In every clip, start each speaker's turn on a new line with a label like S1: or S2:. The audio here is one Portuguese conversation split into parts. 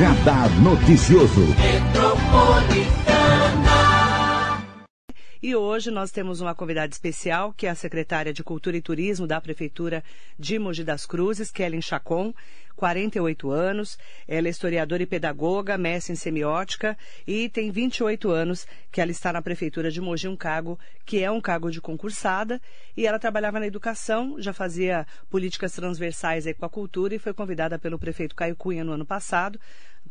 S1: Radar Noticioso.
S2: E hoje nós temos uma convidada especial, que é a secretária de Cultura e Turismo da Prefeitura de Mogi das Cruzes, Kellen Chacon, 48 anos. Ela é historiadora e pedagoga, mestre em semiótica e tem 28 anos que ela está na Prefeitura de Mogi, um cargo que é um cargo de concursada. E ela trabalhava na educação, já fazia políticas transversais aí com a cultura e foi convidada pelo prefeito Caio Cunha no ano passado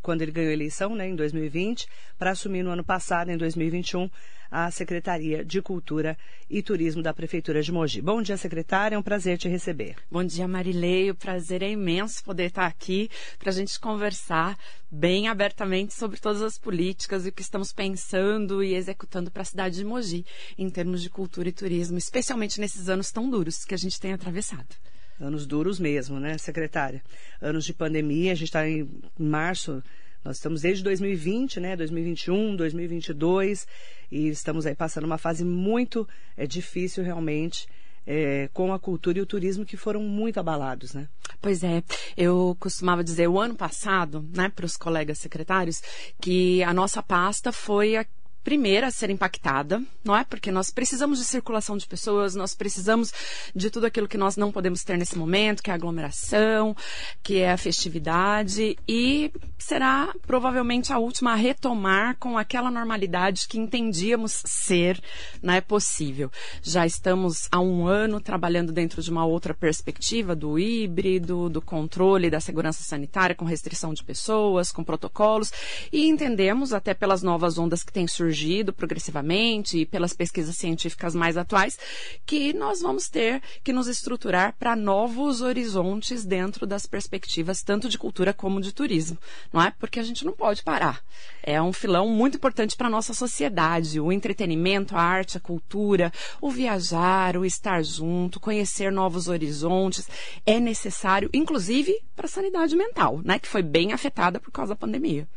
S2: quando ele ganhou a eleição, né, em 2020, para assumir no ano passado, em 2021, a Secretaria de Cultura e Turismo da Prefeitura de Mogi. Bom dia, secretária, é um prazer te receber.
S3: Bom dia, Marilei, o prazer é imenso poder estar aqui para a gente conversar bem abertamente sobre todas as políticas e o que estamos pensando e executando para a cidade de Mogi, em termos de cultura e turismo, especialmente nesses anos tão duros que a gente tem atravessado.
S2: Anos duros mesmo, né, secretária? Anos de pandemia, a gente está em março, nós estamos desde 2020, né, 2021, 2022, e estamos aí passando uma fase muito é, difícil realmente. É, com a cultura e o turismo que foram muito abalados, né?
S3: Pois é, eu costumava dizer o ano passado, né, para os colegas secretários, que a nossa pasta foi a primeira a ser impactada, não é? Porque nós precisamos de circulação de pessoas, nós precisamos de tudo aquilo que nós não podemos ter nesse momento, que é a aglomeração, que é a festividade, e será provavelmente a última a retomar com aquela normalidade que entendíamos ser, não é possível. Já estamos há um ano trabalhando dentro de uma outra perspectiva do híbrido, do controle da segurança sanitária, com restrição de pessoas, com protocolos, e entendemos até pelas novas ondas que têm surgido surgido progressivamente e pelas pesquisas científicas mais atuais, que nós vamos ter que nos estruturar para novos horizontes dentro das perspectivas tanto de cultura como de turismo, não é? Porque a gente não pode parar. É um filão muito importante para a nossa sociedade, o entretenimento, a arte, a cultura, o viajar, o estar junto, conhecer novos horizontes, é necessário, inclusive para a sanidade mental, né, que foi bem afetada por causa da pandemia.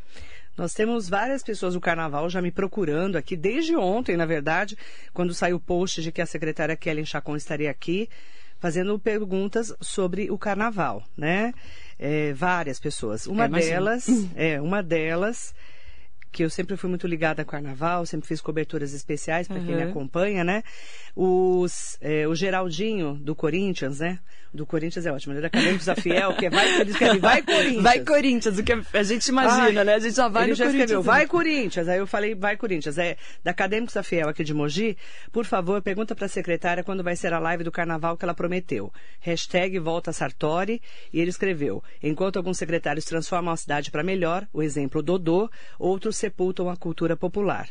S2: Nós temos várias pessoas do carnaval já me procurando aqui, desde ontem, na verdade, quando saiu o post de que a secretária Kellen Chacon estaria aqui, fazendo perguntas sobre o carnaval, né? É, várias pessoas. Uma é, delas, é, uma delas que eu sempre fui muito ligada ao carnaval, sempre fiz coberturas especiais para uhum. quem me acompanha, né? Os, é, o Geraldinho do Corinthians, né? Do Corinthians é ótimo, ele é da Acadêmicos da Fiel, que é vai, ele escreve vai Corinthians.
S3: Vai Corinthians, o que a gente imagina, Ai, né? A gente já vai
S2: ele
S3: no
S2: já
S3: Corinthians.
S2: escreveu vai Corinthians, aí eu falei vai Corinthians. É da Acadêmicos da Fiel aqui de Mogi, por favor, pergunta para a secretária quando vai ser a live do carnaval que ela prometeu. Hashtag volta Sartori, e ele escreveu, enquanto alguns secretários transformam a cidade para melhor, o exemplo Dodô, outros sepultam a cultura popular.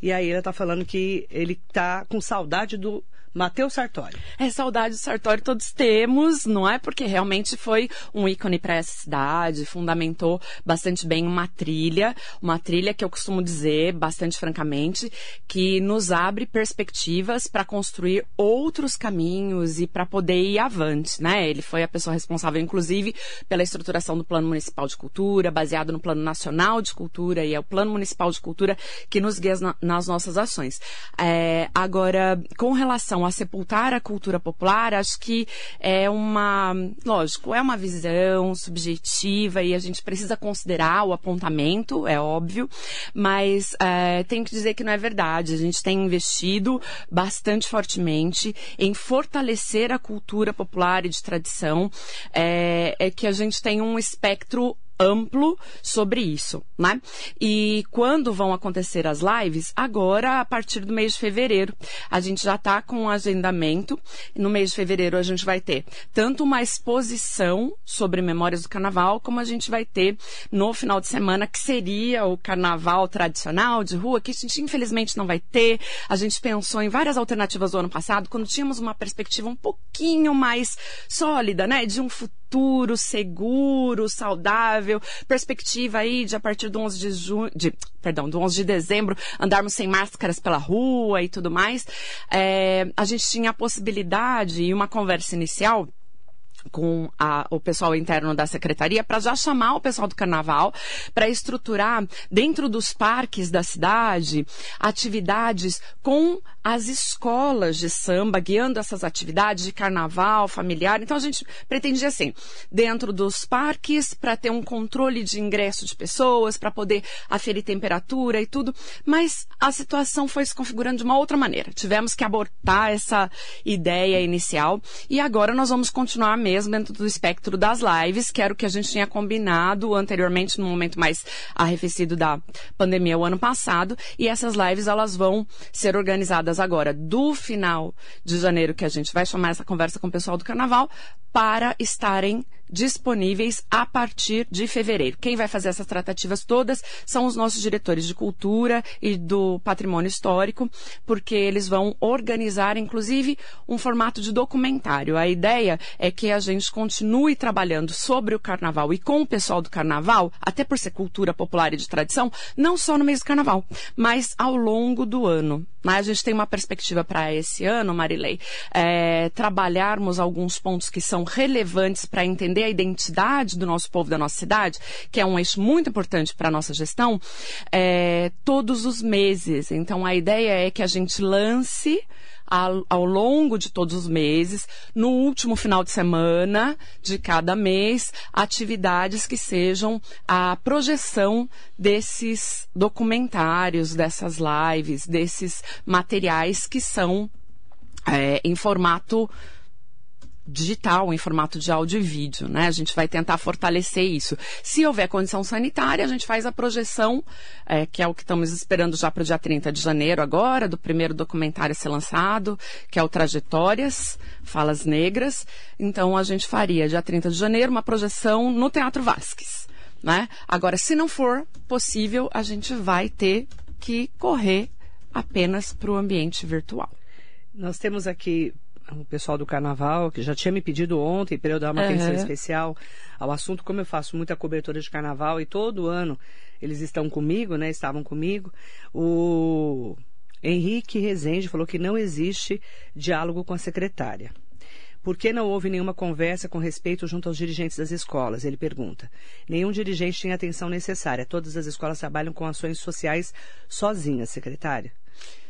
S2: E aí ela está falando que ele está com saudade do Matheus Sartori.
S3: É saudade do Sartori todos temos, não é? Porque realmente foi um ícone para essa cidade, fundamentou bastante bem uma trilha, uma trilha que eu costumo dizer, bastante francamente, que nos abre perspectivas para construir outros caminhos e para poder ir avante, né? Ele foi a pessoa responsável, inclusive, pela estruturação do Plano Municipal de Cultura, baseado no Plano Nacional de Cultura, e é o Plano Municipal de Cultura que nos guia na, nas nossas ações. É, agora, com relação a sepultar a cultura popular, acho que é uma, lógico, é uma visão subjetiva e a gente precisa considerar o apontamento, é óbvio, mas é, tenho que dizer que não é verdade. A gente tem investido bastante fortemente em fortalecer a cultura popular e de tradição, é, é que a gente tem um espectro amplo sobre isso, né? E quando vão acontecer as lives? Agora, a partir do mês de fevereiro. A gente já está com um agendamento. No mês de fevereiro, a gente vai ter tanto uma exposição sobre memórias do carnaval, como a gente vai ter no final de semana, que seria o carnaval tradicional de rua, que a gente infelizmente não vai ter. A gente pensou em várias alternativas do ano passado, quando tínhamos uma perspectiva um pouquinho mais sólida, né? De um futuro futuro seguro, saudável, perspectiva aí de a partir do 11 de junho, de, perdão, do 11 de dezembro andarmos sem máscaras pela rua e tudo mais. É, a gente tinha a possibilidade e uma conversa inicial com a, o pessoal interno da secretaria para já chamar o pessoal do carnaval para estruturar dentro dos parques da cidade atividades com as escolas de samba guiando essas atividades de carnaval familiar. Então a gente pretendia assim, dentro dos parques para ter um controle de ingresso de pessoas, para poder aferir temperatura e tudo, mas a situação foi se configurando de uma outra maneira. Tivemos que abortar essa ideia inicial e agora nós vamos continuar mesmo mesmo dentro do espectro das lives, que era o que a gente tinha combinado anteriormente, no momento mais arrefecido da pandemia o ano passado. E essas lives, elas vão ser organizadas agora do final de janeiro, que a gente vai chamar essa conversa com o pessoal do carnaval, para estarem disponíveis a partir de fevereiro. Quem vai fazer essas tratativas todas são os nossos diretores de cultura e do patrimônio histórico, porque eles vão organizar, inclusive, um formato de documentário. A ideia é que a gente continue trabalhando sobre o carnaval e com o pessoal do carnaval, até por ser cultura popular e de tradição, não só no mês do carnaval, mas ao longo do ano. Mas a gente tem uma perspectiva para esse ano, Marilei, é, trabalharmos alguns pontos que são relevantes para entender a identidade do nosso povo, da nossa cidade, que é um eixo muito importante para a nossa gestão, é, todos os meses. Então, a ideia é que a gente lance ao, longo de todos os meses, no último final de semana de cada mês, atividades que sejam a projeção desses documentários, dessas lives, desses materiais que são é, em formato digital, em formato de áudio e vídeo, né? A gente vai tentar fortalecer isso. Se houver condição sanitária, a gente faz a projeção, é, que é o que estamos esperando já para o dia 30 de janeiro agora, do primeiro documentário ser lançado, que é o Trajetórias, Falas Negras. Então, a gente faria, dia 30 de janeiro, uma projeção no Teatro Vasques, né? Agora, se não for possível, a gente vai ter que correr apenas para o ambiente virtual.
S2: Nós temos aqui o pessoal do carnaval, que já tinha me pedido ontem para eu dar uma uhum. atenção especial ao assunto, como eu faço muita cobertura de carnaval e todo ano eles estão comigo, né? Estavam comigo. O Henrique Rezende falou que não existe diálogo com a secretária. Por que não houve nenhuma conversa com respeito junto aos dirigentes das escolas? Ele pergunta. Nenhum dirigente tinha atenção necessária. Todas as escolas trabalham com ações sociais sozinhas, secretária.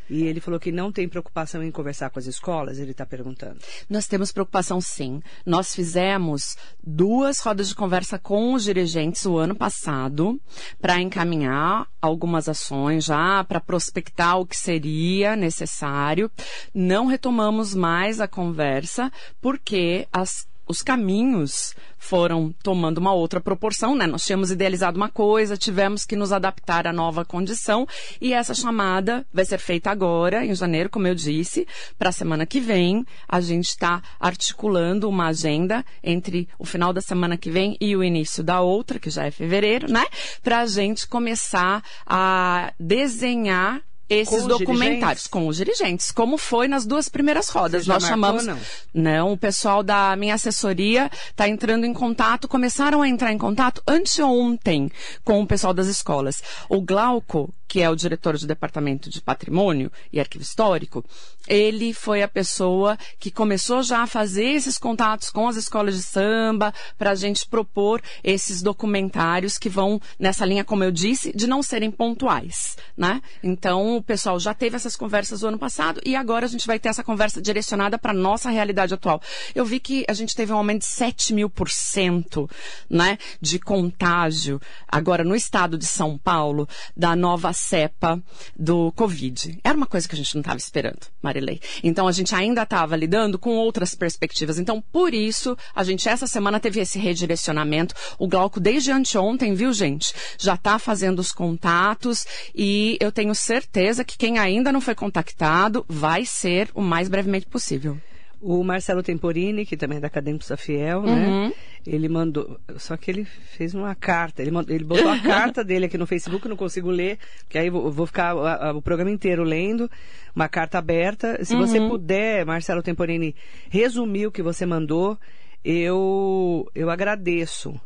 S2: E ele falou que não tem preocupação em conversar com as escolas, ele está perguntando.
S3: Nós temos preocupação sim. Nós fizemos duas rodas de conversa com os dirigentes o ano passado para encaminhar algumas ações já, para prospectar o que seria necessário. Não retomamos mais a conversa porque as os caminhos foram tomando uma outra proporção, né? Nós tínhamos idealizado uma coisa, tivemos que nos adaptar à nova condição e essa chamada vai ser feita agora, em janeiro, como eu disse, para a semana que vem. A gente está articulando uma agenda entre o final da semana que vem e o início da outra, que já é fevereiro, né? Para a gente começar a desenhar esses com documentários com os dirigentes, como foi nas duas primeiras rodas. Nós chamamos. Não? não, o pessoal da minha assessoria está entrando em contato, começaram a entrar em contato anteontem com o pessoal das escolas. O Glauco, que é o diretor do Departamento de Patrimônio e Arquivo Histórico, ele foi a pessoa que começou já a fazer esses contatos com as escolas de samba para a gente propor esses documentários que vão nessa linha, como eu disse, de não serem pontuais, né? Então, o pessoal já teve essas conversas no ano passado e agora a gente vai ter essa conversa direcionada para nossa realidade atual. Eu vi que a gente teve um aumento de 7 mil por cento, né, de contágio agora no estado de São Paulo da nova cepa do Covid. Era uma coisa que a gente não estava esperando, Marilei. Então a gente ainda estava lidando com outras perspectivas. Então, por isso, a gente essa semana teve esse redirecionamento. O Glauco, desde anteontem, viu, gente? Já está fazendo os contatos e eu tenho certeza que quem ainda não foi contactado vai ser o mais brevemente possível.
S2: O Marcelo Temporini, que também é da Acadêmica Fiel, né? uhum. né? Ele mandou. Só que ele fez uma carta. Ele, mandou, ele botou a carta dele aqui no Facebook, não consigo ler, porque aí eu vou ficar a, a, o programa inteiro lendo. Uma carta aberta. Se uhum. você puder, Marcelo Temporini, resumir o que você mandou, eu, eu agradeço,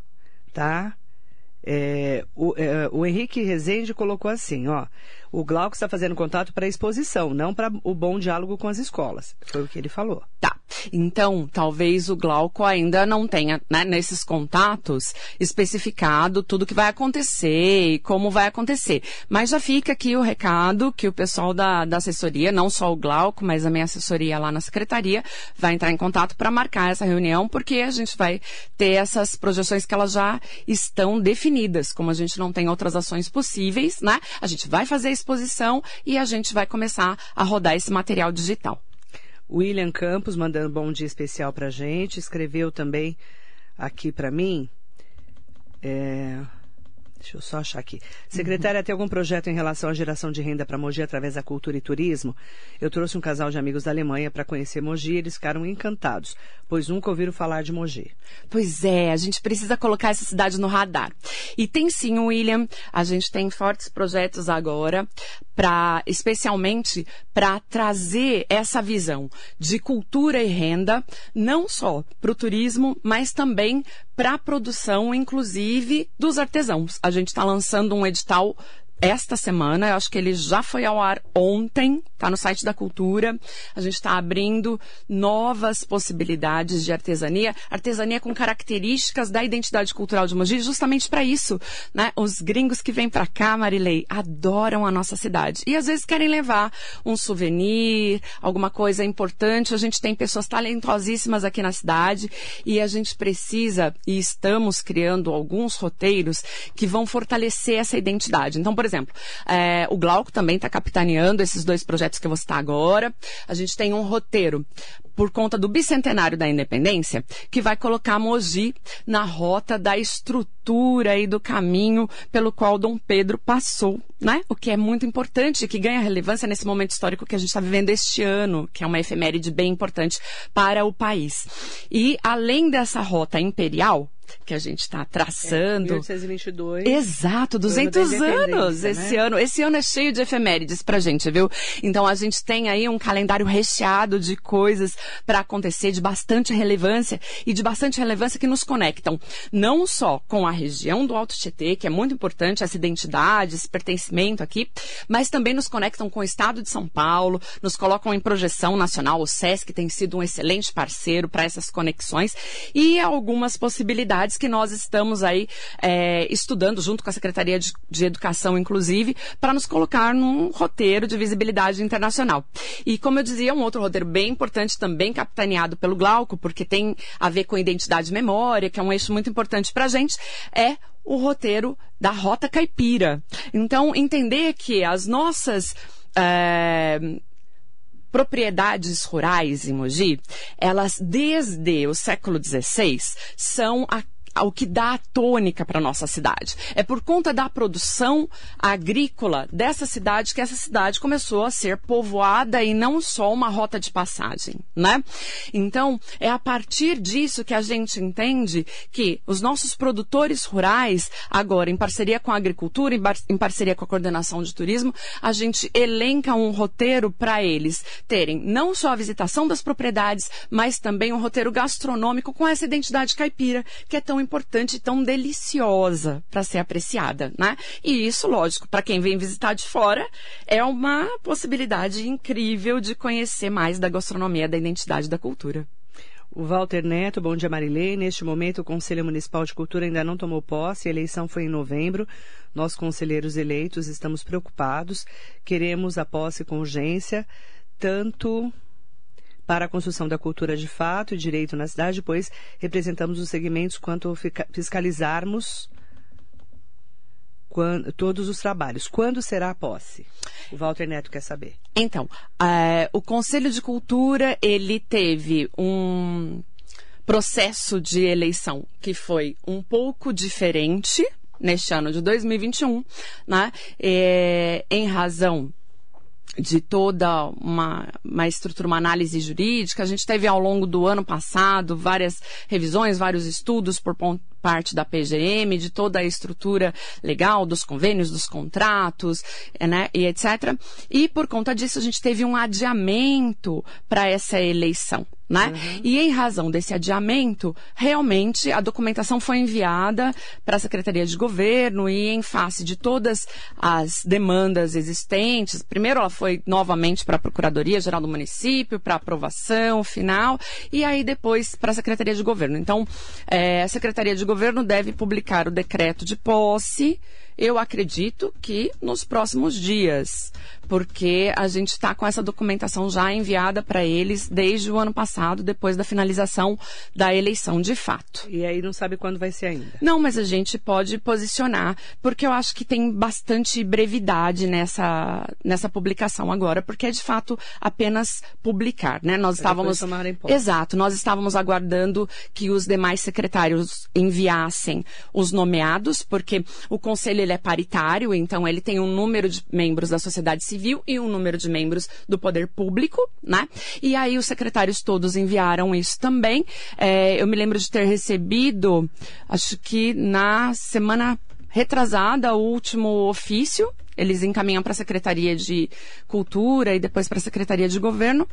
S2: tá? É, o, é, o, Henrique Rezende colocou assim, ó, o Glauco está fazendo contato para exposição, não para o bom diálogo com as escolas. Foi o que ele falou.
S3: Tá. Então, talvez o Glauco ainda não tenha, né, nesses contatos, especificado tudo que vai acontecer e como vai acontecer. Mas já fica aqui o recado que o pessoal da, da assessoria, não só o Glauco, mas a minha assessoria lá na secretaria, vai entrar em contato para marcar essa reunião, porque a gente vai ter essas projeções que elas já estão definidas. Como a gente não tem outras ações possíveis, né? A gente vai fazer a exposição e a gente vai começar a rodar esse material digital.
S2: William Campos mandando bom dia especial para gente, escreveu também aqui para mim. É, Deixa eu só achar aqui. Secretária, tem algum projeto em relação à geração de renda para Mogi através da cultura e turismo? Eu trouxe um casal de amigos da Alemanha para conhecer Mogi e eles ficaram encantados, pois nunca ouviram falar de Mogi.
S3: Pois é, a gente precisa colocar essa cidade no radar. E tem sim, William, a gente tem fortes projetos agora para, especialmente para trazer essa visão de cultura e renda, não só para o turismo, mas também para a produção, inclusive, dos artesãos. A gente está lançando um edital esta semana. Eu acho que ele já foi ao ar ontem, está no site da Cultura. A gente está abrindo novas possibilidades de artesania, artesania com características da identidade cultural de Mogi, justamente para isso, né? Os gringos que vêm para cá, Marilei, adoram a nossa cidade e às vezes querem levar um souvenir, alguma coisa importante. A gente tem pessoas talentosíssimas aqui na cidade e a gente precisa e estamos criando alguns roteiros que vão fortalecer essa identidade. Então, por exemplo, é, o Glauco também está capitaneando esses dois projetos que vou citar agora. A gente tem um roteiro por conta do bicentenário da independência, que vai colocar Mogi na rota da estrutura e do caminho pelo qual Dom Pedro passou, né? O que é muito importante, que ganha relevância nesse momento histórico que a gente está vivendo este ano, que é uma efeméride bem importante para o país. E além dessa rota imperial, que a gente está traçando. É,
S2: 1822.
S3: Exato, 200 anos né? esse ano. Esse ano é cheio de efemérides pra gente, viu? Então a gente tem aí um calendário recheado de coisas para acontecer de bastante relevância e de bastante relevância que nos conectam não só com a região do Alto Tietê, que é muito importante essa identidade, esse pertencimento aqui, mas também nos conectam com o Estado de São Paulo, nos colocam em projeção nacional. O SESC tem sido um excelente parceiro para essas conexões e algumas possibilidades que nós estamos aí é, estudando junto com a Secretaria de, de Educação, inclusive, para nos colocar num roteiro de visibilidade internacional. E como eu dizia, um outro roteiro bem importante também capitaneado pelo Glauco, porque tem a ver com identidade e memória, que é um eixo muito importante para a gente, é o roteiro da Rota Caipira. Então, entender que as nossas é, propriedades rurais em Mogi, elas desde o século XVI são a o que dá a tônica para nossa cidade. É por conta da produção agrícola dessa cidade que essa cidade começou a ser povoada e não só uma rota de passagem, né? Então, é a partir disso que a gente entende que os nossos produtores rurais, agora em parceria com a agricultura, em parceria com a coordenação de turismo, a gente elenca um roteiro para eles terem não só a visitação das propriedades, mas também um roteiro gastronômico com essa identidade caipira que é tão importante e tão deliciosa para ser apreciada, né? E isso, lógico, para quem vem visitar de fora, é uma possibilidade incrível de conhecer mais da gastronomia, da identidade da cultura.
S2: O Walter Neto, bom dia Marilei. Neste momento, o Conselho Municipal de Cultura ainda não tomou posse, a eleição foi em novembro. Nós, conselheiros eleitos, estamos preocupados, queremos a posse com urgência, tanto para a construção da cultura de fato e direito na cidade, pois representamos os segmentos quanto fiscalizarmos quando, todos os trabalhos. Quando será a posse? O Walter Neto quer saber.
S3: Então, uh, o Conselho de Cultura, ele teve um processo de eleição que foi um pouco diferente neste ano de 2021, né? É, em razão de toda uma, uma estrutura, uma análise jurídica. A gente teve ao longo do ano passado várias revisões, vários estudos por parte da PGM, de toda a estrutura legal, dos convênios, dos contratos, né, e etc. E por conta disso a gente teve um adiamento para essa eleição. Né? Uhum. E em razão desse adiamento, realmente a documentação foi enviada para a Secretaria de Governo e em face de todas as demandas existentes, primeiro ela foi novamente para a Procuradoria Geral do Município, para aprovação final, e aí depois para a Secretaria de Governo. Então, é, a Secretaria de Governo deve publicar o decreto de posse eu acredito que nos próximos dias, porque a gente está com essa documentação já enviada para eles desde o ano passado, depois da finalização da eleição de fato.
S2: E aí não sabe quando vai ser ainda?
S3: Não, mas a gente pode posicionar, porque eu acho que tem bastante brevidade nessa, nessa publicação agora, porque é de fato apenas publicar, né? Nós estávamos. Exato, nós estávamos aguardando que os demais secretários enviassem os nomeados, porque o conselho ele é paritário, então ele tem um número de membros da sociedade civil e um número de membros do poder público, né? E aí os secretários todos enviaram isso também. É, eu me lembro de ter recebido, acho que na semana retrasada, o último ofício. Eles encaminham para a Secretaria de Cultura e depois para a Secretaria de Governo.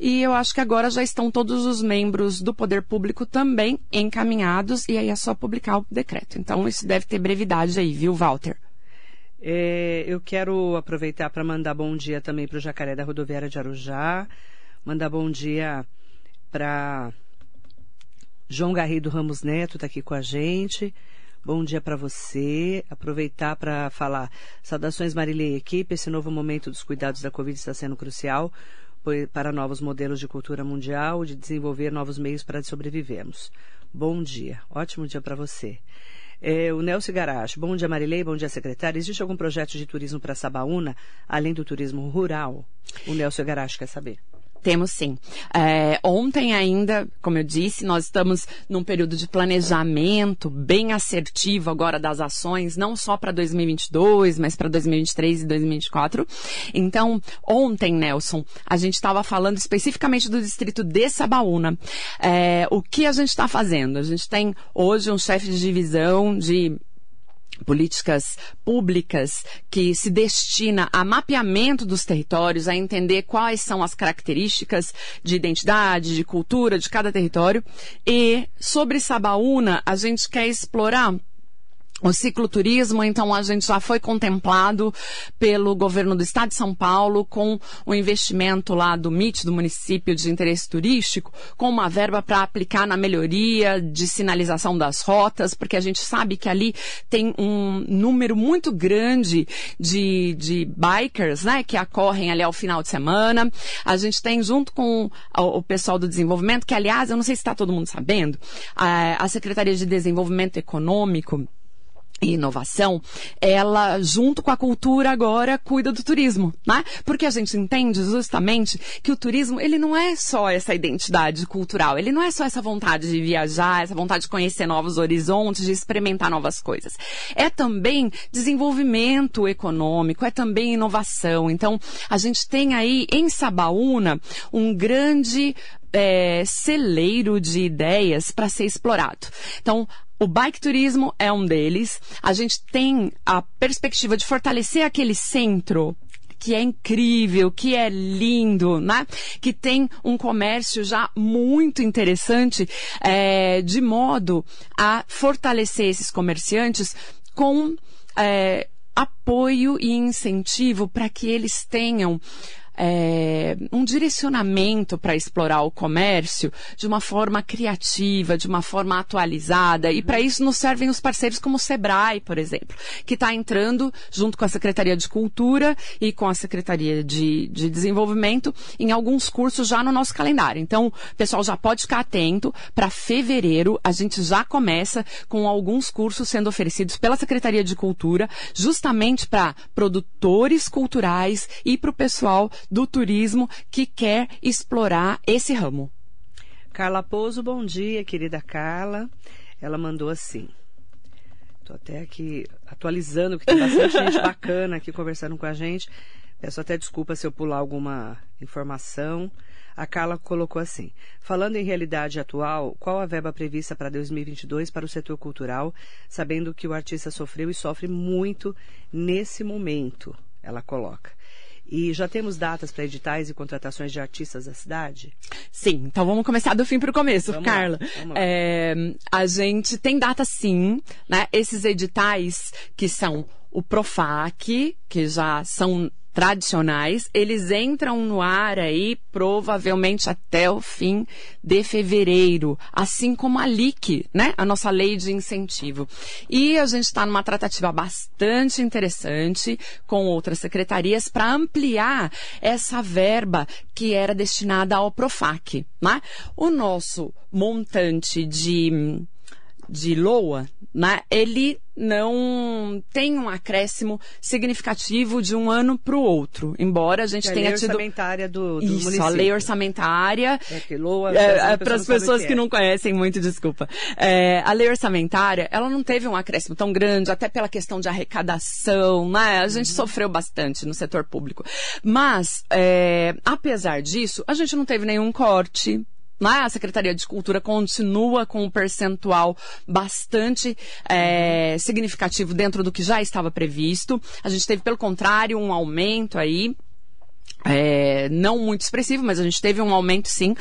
S3: E eu acho que agora já estão todos os membros do poder público também encaminhados e aí é só publicar o decreto. Então isso deve ter brevidade aí, viu, Walter?
S2: É, eu quero aproveitar para mandar bom dia também para o Jacaré da Rodoviária de Arujá, mandar bom dia para João Garrido Ramos Neto, está aqui com a gente. Bom dia para você. Aproveitar para falar. Saudações, Marilei e equipe. Esse novo momento dos cuidados da Covid está sendo crucial para novos modelos de cultura mundial, de desenvolver novos meios para sobrevivermos. Bom dia, ótimo dia para você. É, o Nelson Garacho, bom dia Marilei, bom dia secretário. Existe algum projeto de turismo para Sabaúna, além do turismo rural? O Nelson Garacho quer saber.
S3: Temos sim. É, ontem ainda, como eu disse, nós estamos num período de planejamento bem assertivo agora das ações, não só para 2022, mas para 2023 e 2024. Então, ontem, Nelson, a gente estava falando especificamente do distrito de Sabaúna. É, o que a gente está fazendo? A gente tem hoje um chefe de divisão de políticas públicas que se destina a mapeamento dos territórios, a entender quais são as características de identidade, de cultura de cada território. E sobre Sabaúna, a gente quer explorar o cicloturismo, então, a gente já foi contemplado pelo governo do estado de São Paulo com o investimento lá do MIT, do município de interesse turístico, com uma verba para aplicar na melhoria de sinalização das rotas, porque a gente sabe que ali tem um número muito grande de, de bikers, né, que acorrem ali ao final de semana. A gente tem, junto com o pessoal do desenvolvimento, que aliás, eu não sei se está todo mundo sabendo, a Secretaria de Desenvolvimento Econômico, e inovação, ela, junto com a cultura, agora cuida do turismo, né? Porque a gente entende justamente que o turismo, ele não é só essa identidade cultural, ele não é só essa vontade de viajar, essa vontade de conhecer novos horizontes, de experimentar novas coisas. É também desenvolvimento econômico, é também inovação. Então, a gente tem aí em Sabaúna um grande é, celeiro de ideias para ser explorado. Então, o bike turismo é um deles. A gente tem a perspectiva de fortalecer aquele centro que é incrível, que é lindo, né? Que tem um comércio já muito interessante, é, de modo a fortalecer esses comerciantes com é, apoio e incentivo para que eles tenham é, um direcionamento para explorar o comércio de uma forma criativa, de uma forma atualizada. E para isso nos servem os parceiros como o Sebrae, por exemplo, que está entrando junto com a Secretaria de Cultura e com a Secretaria de, de Desenvolvimento em alguns cursos já no nosso calendário. Então, o pessoal já pode ficar atento. Para fevereiro, a gente já começa com alguns cursos sendo oferecidos pela Secretaria de Cultura, justamente para produtores culturais e para o pessoal do turismo que quer explorar esse ramo.
S2: Carla Pouso, bom dia, querida Carla. Ela mandou assim. Estou até aqui atualizando, que tem bastante gente bacana aqui conversando com a gente. Peço até desculpa se eu pular alguma informação. A Carla colocou assim: falando em realidade atual, qual a verba prevista para 2022 para o setor cultural, sabendo que o artista sofreu e sofre muito nesse momento? Ela coloca. E já temos datas para editais e contratações de artistas da cidade?
S3: Sim, então vamos começar do fim para o começo,
S2: Vamos
S3: Carla.
S2: lá.
S3: É, a gente tem data sim, né? Esses editais que são o Profac, que já são tradicionais, eles entram no ar aí provavelmente até o fim de fevereiro, assim como a LIC, né? A nossa lei de incentivo. E a gente está numa tratativa bastante interessante com outras secretarias para ampliar essa verba que era destinada ao Profac, né? O nosso montante de de LOA, né, ele não tem um acréscimo significativo de um ano para o outro, embora a gente
S2: Que é a
S3: tenha
S2: lei
S3: tido
S2: orçamentária do, do
S3: isso,
S2: município.
S3: a lei orçamentária.
S2: É que LOA,
S3: É,
S2: a
S3: para as pessoas
S2: o
S3: que,
S2: é.
S3: não conhecem muito, desculpa. É, a lei orçamentária, ela não teve um acréscimo tão grande, até pela questão de arrecadação, né? A gente sofreu bastante no setor público. Mas, é, apesar disso, a gente não teve nenhum corte. Né? A Secretaria de Cultura continua com um percentual bastante é, significativo dentro do que já estava previsto. A gente teve, pelo contrário, um aumento aí é, não muito expressivo, mas a gente teve um aumento sim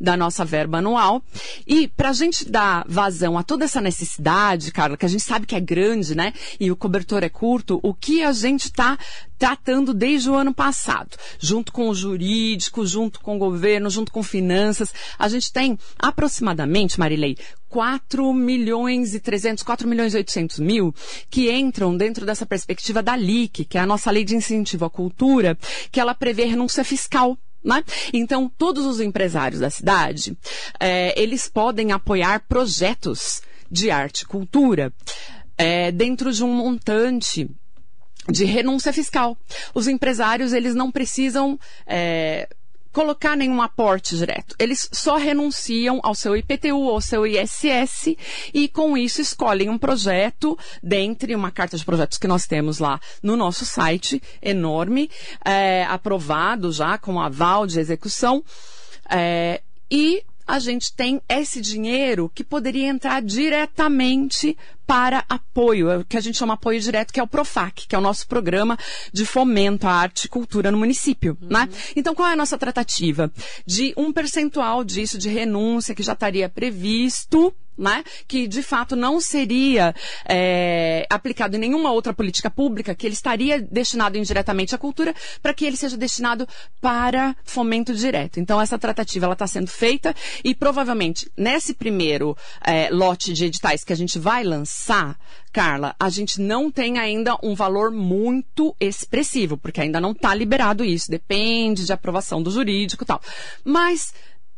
S3: da nossa verba anual. E para a gente dar vazão a toda essa necessidade, Carla, que a gente sabe que é grande, né? E o cobertor é curto, o que a gente está tratando desde o ano passado, junto com o jurídico, junto com o governo, junto com finanças, a gente tem aproximadamente, Marilei, 4 milhões e 300, 4 milhões e 800 mil que entram dentro dessa perspectiva da LIC, que é a nossa lei de incentivo à cultura, que ela prevê renúncia fiscal. Né? Então, todos os empresários da cidade, eh, eles podem apoiar projetos de arte e cultura eh, dentro de um montante de renúncia fiscal. Os empresários, eles não precisam eh, colocar nenhum aporte direto. Eles só renunciam ao seu IPTU, ao seu ISS e com isso escolhem um projeto dentre uma carta de projetos que nós temos lá no nosso site, enorme, é, aprovado já com aval de execução. é, e a gente tem esse dinheiro que poderia entrar diretamente para apoio, é o que a gente chama apoio direto, que é o Profac, que é o nosso programa de fomento à arte e cultura no município, né? Então, qual é a nossa tratativa? De um percentual disso de renúncia que já estaria previsto, né? Que de fato não seria é, aplicado em nenhuma outra política pública, que ele estaria destinado indiretamente à cultura, para que ele seja destinado para fomento direto. Então essa tratativa está sendo feita e provavelmente nesse primeiro é, lote de editais que a gente vai lançar, Carla, a gente não tem ainda um valor muito expressivo, porque ainda não está liberado isso, depende de aprovação do jurídico e tal. Mas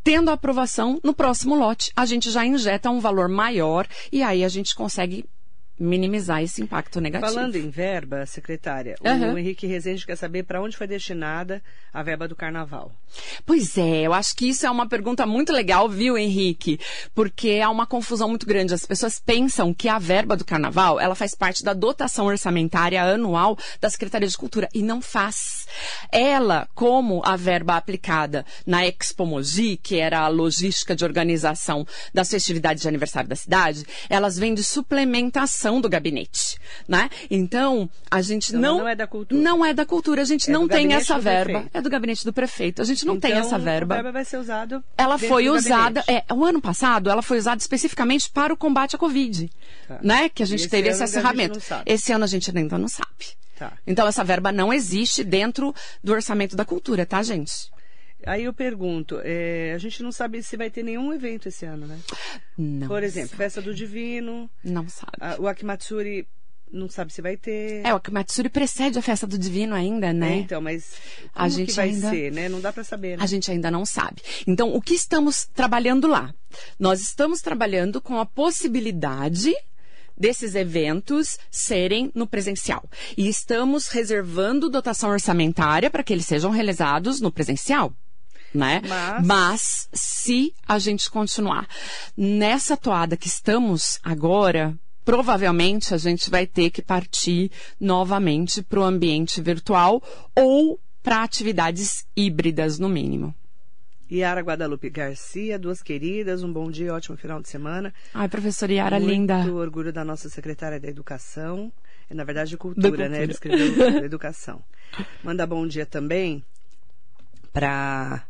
S3: Tendo a aprovação, no próximo lote, a gente já injeta um valor maior e aí a gente consegue minimizar esse impacto negativo.
S2: Falando em verba, secretária,
S3: Aham.
S2: o Henrique Rezende quer saber para onde foi destinada a verba do carnaval.
S3: Pois é, eu acho que isso é uma pergunta muito legal, viu, Henrique? Porque há uma confusão muito grande. As pessoas pensam que a verba do carnaval, ela faz parte da dotação orçamentária anual da Secretaria de Cultura. E não faz. Ela, como a verba aplicada na Expo Mogi, que era a logística de organização das festividades de aniversário da cidade, elas vêm de suplementação do gabinete, né? Então, a gente
S2: Então,
S3: não...
S2: não é da cultura.
S3: Não é da cultura. A gente
S2: É
S3: não tem essa verba.
S2: prefeito.
S3: É do gabinete do prefeito. A gente não tem
S2: Então,
S3: essa verba.
S2: A verba vai ser usada.
S3: Ela foi usada, é, o ano passado, ela foi usada especificamente para o combate à Covid,
S2: Tá.
S3: né? Que a gente teve esse acerramento. Esse ano a gente ainda não sabe.
S2: Tá.
S3: Então essa verba não existe dentro do orçamento da cultura, tá, gente?
S2: Aí eu pergunto, é, a gente não sabe se vai ter nenhum evento esse ano, né?
S3: Não.
S2: Por exemplo, Festa do Divino,
S3: Não sabe.
S2: a- o Akimatsuri não sabe se vai ter.
S3: É, o Matsuri precede a festa do divino ainda, né?
S2: É, então, mas
S3: A gente
S2: que vai
S3: ainda-
S2: ser, né? Não dá para saber, né?
S3: A gente ainda não sabe. Então, o que estamos trabalhando lá? Nós estamos trabalhando com a possibilidade desses eventos serem no presencial. E estamos reservando dotação orçamentária para que eles sejam realizados no presencial. Né?
S2: Mas-
S3: Mas se a gente continuar nessa toada que estamos agora, provavelmente a gente vai ter que partir novamente para o ambiente virtual ou para atividades híbridas, no mínimo.
S2: Yara Guadalupe Garcia, duas queridas, um bom dia, ótimo final de semana.
S3: Ai, professora Yara,
S2: Muito
S3: linda.
S2: orgulho da nossa secretária da Educação. Na verdade, de cultura, cultura. né? Ele escreveu educação. Manda bom dia também para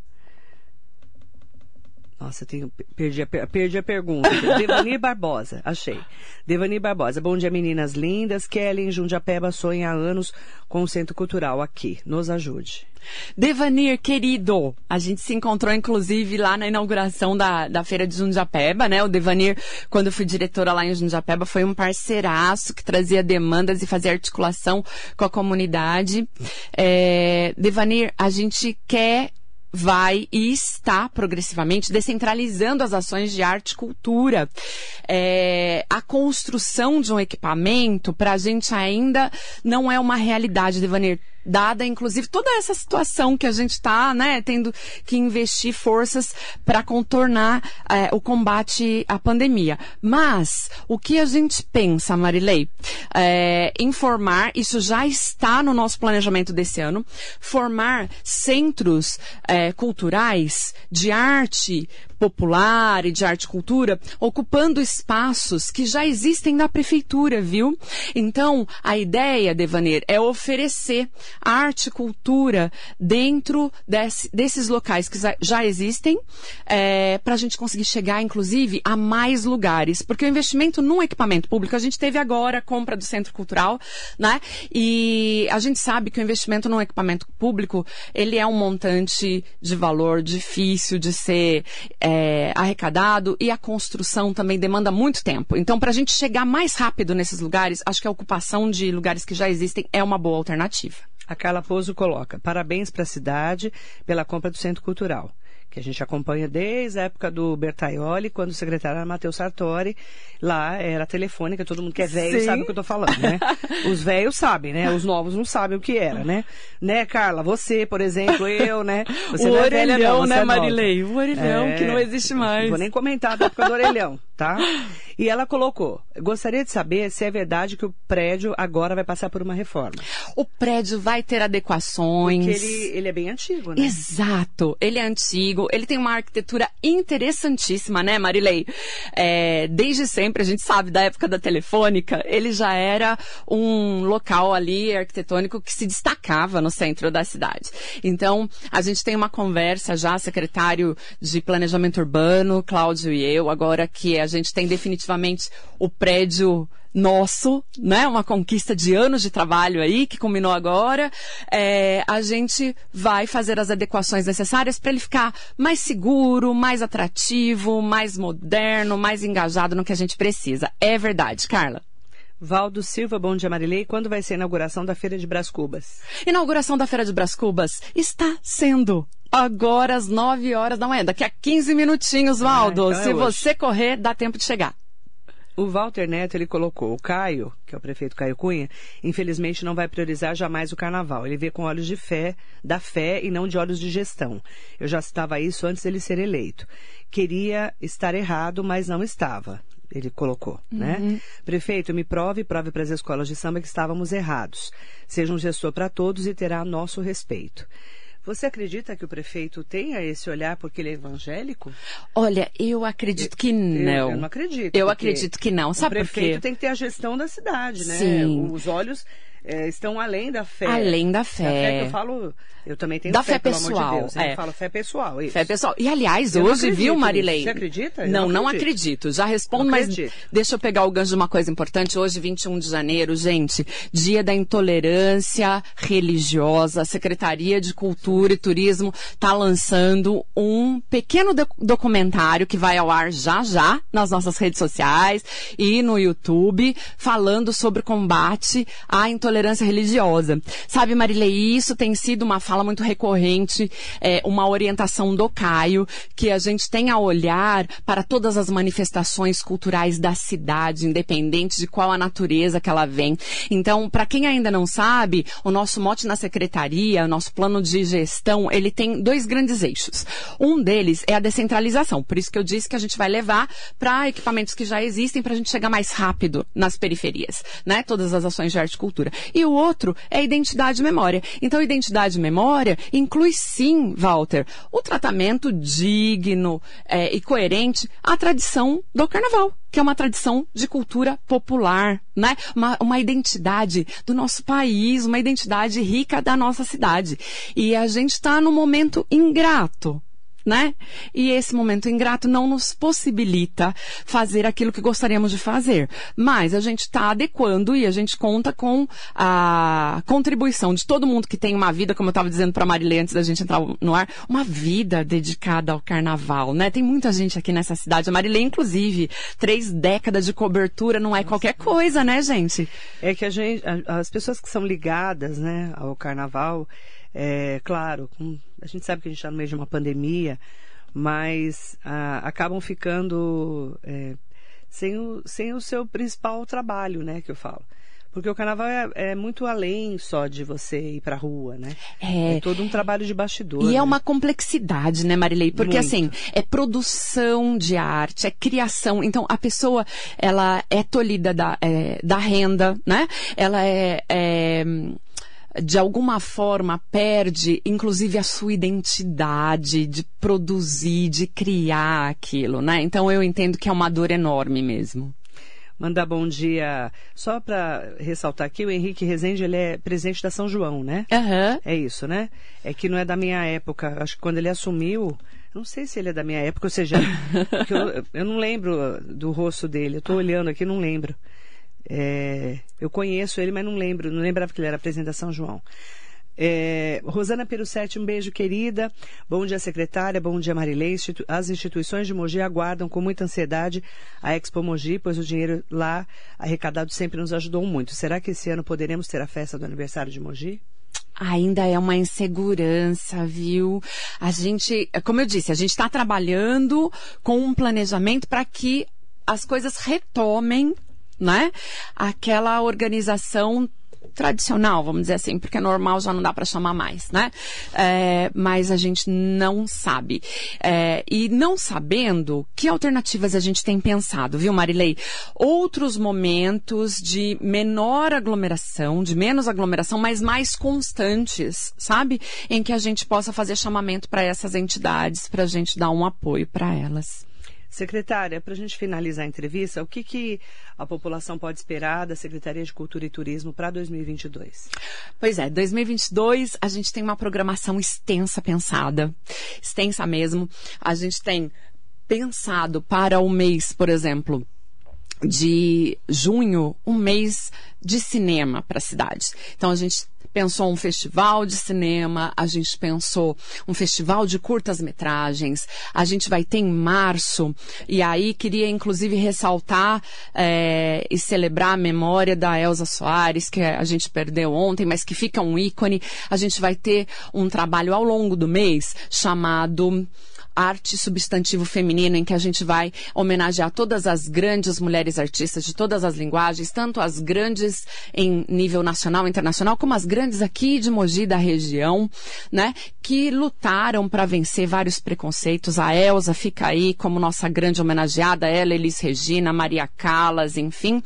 S2: nossa, eu tenho, perdi, a, perdi a pergunta. Devani Barbosa, achei. Devani Barbosa, bom dia meninas lindas. Kelly em Jundiapeba sonha há anos com o Centro Cultural aqui. Nos ajude.
S3: Devanir, querido, a gente se encontrou inclusive lá na inauguração da, da Feira de Jundiapeba, né? O Devanir, quando eu fui diretora lá em Jundiapeba, foi um parceiraço que trazia demandas e fazia articulação com a comunidade. É, Devanir, a gente quer vai e está progressivamente descentralizando as ações de arte e cultura. É, a construção de um equipamento, para a gente ainda não é uma realidade, Devanir dada inclusive toda essa situação que a gente está, né, tendo que investir forças para contornar é, o combate à pandemia. Mas o que a gente pensa, Marilei, é, informar, isso já está no nosso planejamento desse ano, formar centros é, culturais de arte popular e de arte e cultura, ocupando espaços que já existem na prefeitura, viu? Então, a ideia, Devaner, é oferecer arte e cultura dentro desse, desses locais que já existem, é, para a gente conseguir chegar, inclusive, a mais lugares. Porque o investimento num equipamento público, a gente teve agora a compra do Centro Cultural, né? E a gente sabe que o investimento num equipamento público, ele é um montante de valor difícil de ser é, arrecadado e a construção também demanda muito tempo. Então, para a gente chegar mais rápido nesses lugares, acho que a ocupação de lugares que já existem é uma boa alternativa.
S2: A Carla Pouso coloca: parabéns para a cidade pela compra do Centro Cultural que a gente acompanha desde a época do Bertaioli, quando o secretário era Matheus Sartori. Lá era telefônica, todo mundo que é velho sabe o que eu tô falando, né? Os velhos sabem, né? Os novos não sabem o que era, né? Né, Carla? Você, por exemplo, eu, né? Você
S3: o é orelhão, velha, não, né, é Marilei? O orelhão, é... que não existe mais. Não
S2: vou nem comentar da época do orelhão, tá? E ela colocou: gostaria de saber se é verdade que o prédio agora vai passar por uma reforma.
S3: O prédio vai ter adequações.
S2: Porque ele, ele é bem antigo, né?
S3: Exato. Ele é antigo, ele tem uma arquitetura interessantíssima, né, Marilei? É, desde sempre, a gente sabe, da época da telefônica, ele já era um local ali arquitetônico que se destacava no centro da cidade. Então, a gente tem uma conversa já, secretário de Planejamento Urbano, Cláudio e eu, agora que a gente tem definitivamente o prédio nosso, né? Uma conquista de anos de trabalho aí, que culminou agora. É, a gente vai fazer as adequações necessárias para ele ficar mais seguro, mais atrativo, mais moderno, mais engajado no que a gente precisa. É verdade, Carla.
S2: Valdo Silva, bom dia Marilei. Quando vai ser a inauguração da Feira de Brás Cubas?
S3: Inauguração da Feira de Brás Cubas está sendo agora às 9 horas da manhã. Daqui a 15 minutinhos, Valdo. Ah, então é Se você correr, dá tempo de chegar.
S2: O Walter Neto, ele colocou, o Caio, que é o prefeito Caio Cunha, infelizmente não vai priorizar jamais o carnaval. Ele vê com olhos de fé, da fé e não de olhos de gestão. Eu já citava isso antes dele ser eleito. Queria estar errado, mas não estava. Ele colocou, né? uhum. né? Prefeito, me prove, prove para as escolas de samba que estávamos errados. Seja um gestor para todos e terá nosso respeito. Você acredita que o prefeito tenha esse olhar porque ele é evangélico?
S3: Olha, eu acredito que não.
S2: Eu, eu não acredito.
S3: Eu acredito que não. Sabe por quê? O
S2: prefeito tem que ter a gestão da cidade, né?
S3: Sim.
S2: Os olhos é, estão além da fé.
S3: Além da fé. Da fé
S2: eu falo, eu também tenho
S3: da
S2: fé,
S3: fé pessoal.
S2: De Deus, é. Eu falo fé pessoal, isso.
S3: Fé pessoal. E aliás, eu hoje, viu, Marilei?
S2: Você acredita?
S3: Eu não, não acredito. acredito. Já respondo, mas deixa eu pegar o gancho de uma coisa importante. Hoje, 21 de janeiro, gente, dia da intolerância religiosa. A Secretaria de Cultura e Turismo está lançando um pequeno documentário que vai ao ar já já nas nossas redes sociais e no YouTube, falando sobre o combate à intolerância religiosa idosa. Sabe, Marilei, isso tem sido uma fala muito recorrente, é, uma orientação do Caio, que a gente tem a olhar para todas as manifestações culturais da cidade, independente de qual a natureza que ela vem. Então, para quem ainda não sabe, o nosso mote na secretaria, o nosso plano de gestão, ele tem dois grandes eixos. Um deles é a descentralização. Por isso que eu disse que a gente vai levar para equipamentos que já existem para a gente chegar mais rápido nas periferias, né? Todas as ações de arte e cultura. E o outro é identidade e memória. Então, identidade e memória inclui sim, Walter, o tratamento digno é, e coerente à tradição do carnaval que é uma tradição de cultura popular, né? Uma, uma identidade do nosso país, uma identidade rica da nossa cidade. E a gente está num momento ingrato, né? E esse momento ingrato não nos possibilita fazer aquilo que gostaríamos de fazer. Mas a gente está adequando e a gente conta com a contribuição de todo mundo que tem uma vida, como eu estava dizendo para Marilê antes da gente entrar no ar, uma vida dedicada ao carnaval, né? Tem muita gente aqui nessa cidade. A Marilê, inclusive, três décadas de cobertura não é qualquer coisa, né, gente?
S2: É que a gente, as pessoas que são ligadas, né, ao carnaval, é, claro, a gente sabe que a gente está no meio de uma pandemia, mas ah, acabam ficando é, sem, o, sem o seu principal trabalho, né, que eu falo. Porque o carnaval é, é, muito além só de você ir pra rua, né? É, é todo um trabalho de bastidor.
S3: E é
S2: né?
S3: é uma complexidade, né, Marilei? Porque muito. assim, é produção de arte, é criação. Então, a pessoa, ela é tolhida da, é, da renda, né? Ela é, é de alguma forma perde, inclusive, a sua identidade de produzir, de criar aquilo, né? Então eu entendo que é uma dor enorme mesmo.
S2: Mandar bom dia. Só para ressaltar aqui, o Henrique Rezende, ele é presidente da São João, né?
S3: Uhum.
S2: É isso, né? É que não é da minha época. Acho que quando ele assumiu, não sei se ele é da minha época, ou seja, eu, eu, não lembro do rosto dele. Eu estou olhando aqui, não lembro. É, eu conheço ele, mas não lembro, não lembrava que ele era presidente da São João. É, Rosana Perucete, um beijo, querida. Bom dia, secretária. Bom dia, Marilei. Institu as instituições de Mogi aguardam com muita ansiedade a Expo Mogi, pois o dinheiro lá arrecadado sempre nos ajudou muito. Será que esse ano poderemos ter a festa do aniversário de Mogi?
S3: ainda é uma insegurança, viu? A gente, como eu disse, a gente está trabalhando com um planejamento para que as coisas retomem né? Aquela organização tradicional, vamos dizer assim, porque normal já não dá para chamar mais, né? É, mas a gente não sabe. É, e não sabendo, que alternativas a gente tem pensado, viu, Marilei? Outros momentos de menor aglomeração, de menos aglomeração, mas mais constantes, sabe? Em que a gente possa fazer chamamento para essas entidades, para a gente dar um apoio para elas.
S2: Secretária, para a gente finalizar a entrevista, o que, que a população pode esperar da Secretaria de Cultura e Turismo para 2022?
S3: Pois é, 2022 a gente tem uma programação extensa pensada, extensa mesmo. A gente tem pensado para o mês, por exemplo, de junho, um mês de cinema para a cidade. Então a gente pensou um festival de cinema, a gente pensou um festival de curtas-metragens, a gente vai ter em março, e aí queria inclusive ressaltar é, e celebrar a memória da Elza Soares, que a gente perdeu ontem, mas que fica um ícone. A gente vai ter um trabalho ao longo do mês chamado arte substantivo feminino, em que a gente vai homenagear todas as grandes mulheres artistas de todas as linguagens, tanto as grandes em nível nacional e internacional, como as grandes aqui de Mogi da região, né? Que lutaram para vencer vários preconceitos. A Elsa fica aí como nossa grande homenageada, ela, Elis Regina, Maria Callas, enfim.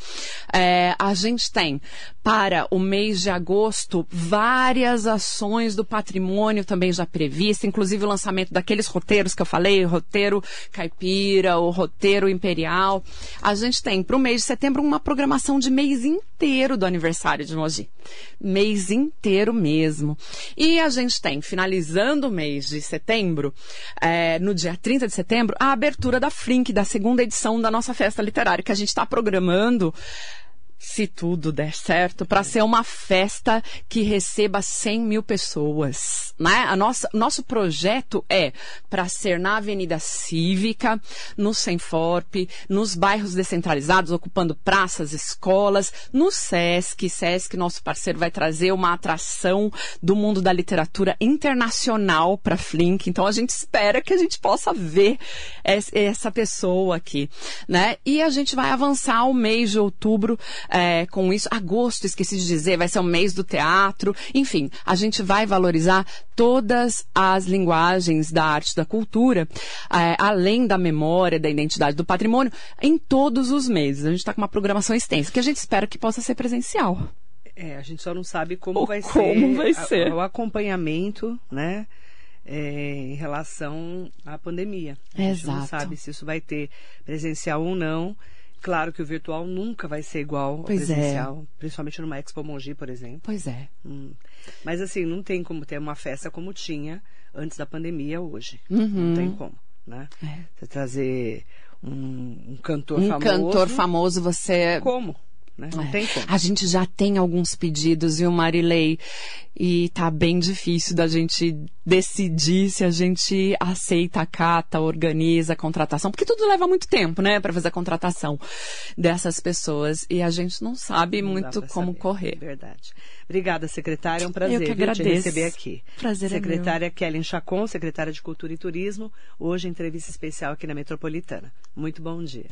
S3: É, a gente tem para o mês de agosto várias ações do patrimônio também já previstas, inclusive o lançamento daqueles roteiros que eu falei, o roteiro caipira, o roteiro imperial. A gente tem para o mês de setembro uma programação de mês inteiro do aniversário de Mogi. Mês inteiro mesmo. E a gente tem, finalizando o mês de setembro, é, no dia 30 de setembro, a abertura da Flink, da segunda edição da nossa festa literária, que a gente está programando se tudo der certo, para ser uma festa que receba 100 mil pessoas, né? A nossa, nosso projeto é para ser na Avenida Cívica, no Senforp, nos bairros descentralizados, ocupando praças, escolas, no Sesc. Sesc, nosso parceiro, vai trazer uma atração do mundo da literatura internacional para Flink. Então a gente espera que a gente possa ver essa pessoa aqui, né? E a gente vai avançar o mês de outubro é, com isso. Agosto, esqueci de dizer, vai ser o mês do teatro. Enfim, a gente vai valorizar todas as linguagens da arte da cultura, é, além da memória, da identidade, do patrimônio, em todos os meses. A gente está com uma programação extensa, que a gente espera que possa ser presencial.
S2: É, a gente só não sabe como vai
S3: como
S2: ser,
S3: vai
S2: a-
S3: ser.
S2: o acompanhamento, né? é, em relação à pandemia. A gente não
S3: Exato.
S2: sabe se isso vai ter presencial ou não. Claro que o virtual nunca vai ser igual ao
S3: Pois é.
S2: presencial, principalmente numa Expo Mogi, por exemplo.
S3: Pois é.
S2: Hum. Mas assim, não tem como ter uma festa como tinha antes da pandemia hoje.
S3: Uhum.
S2: Não tem como, né?
S3: É.
S2: Você trazer um, um cantor
S3: Um
S2: famoso.
S3: cantor famoso, você.
S2: Como? Né? Não
S3: É.
S2: tem como.
S3: A gente já tem alguns pedidos, viu, Marilei? E tá bem difícil da gente decidir se a gente aceita, acata, organiza a contratação, porque tudo leva muito tempo, né, para fazer a contratação dessas pessoas e a gente não sabe
S2: Não
S3: muito como
S2: saber.
S3: correr.
S2: Verdade. Obrigada, secretária. É um prazer
S3: Eu que
S2: viu, te
S3: agradeço.
S2: receber aqui.
S3: Prazer é
S2: secretária Kellen Chacon, secretária de Cultura e Turismo, hoje entrevista especial aqui na Metropolitana. Muito bom dia.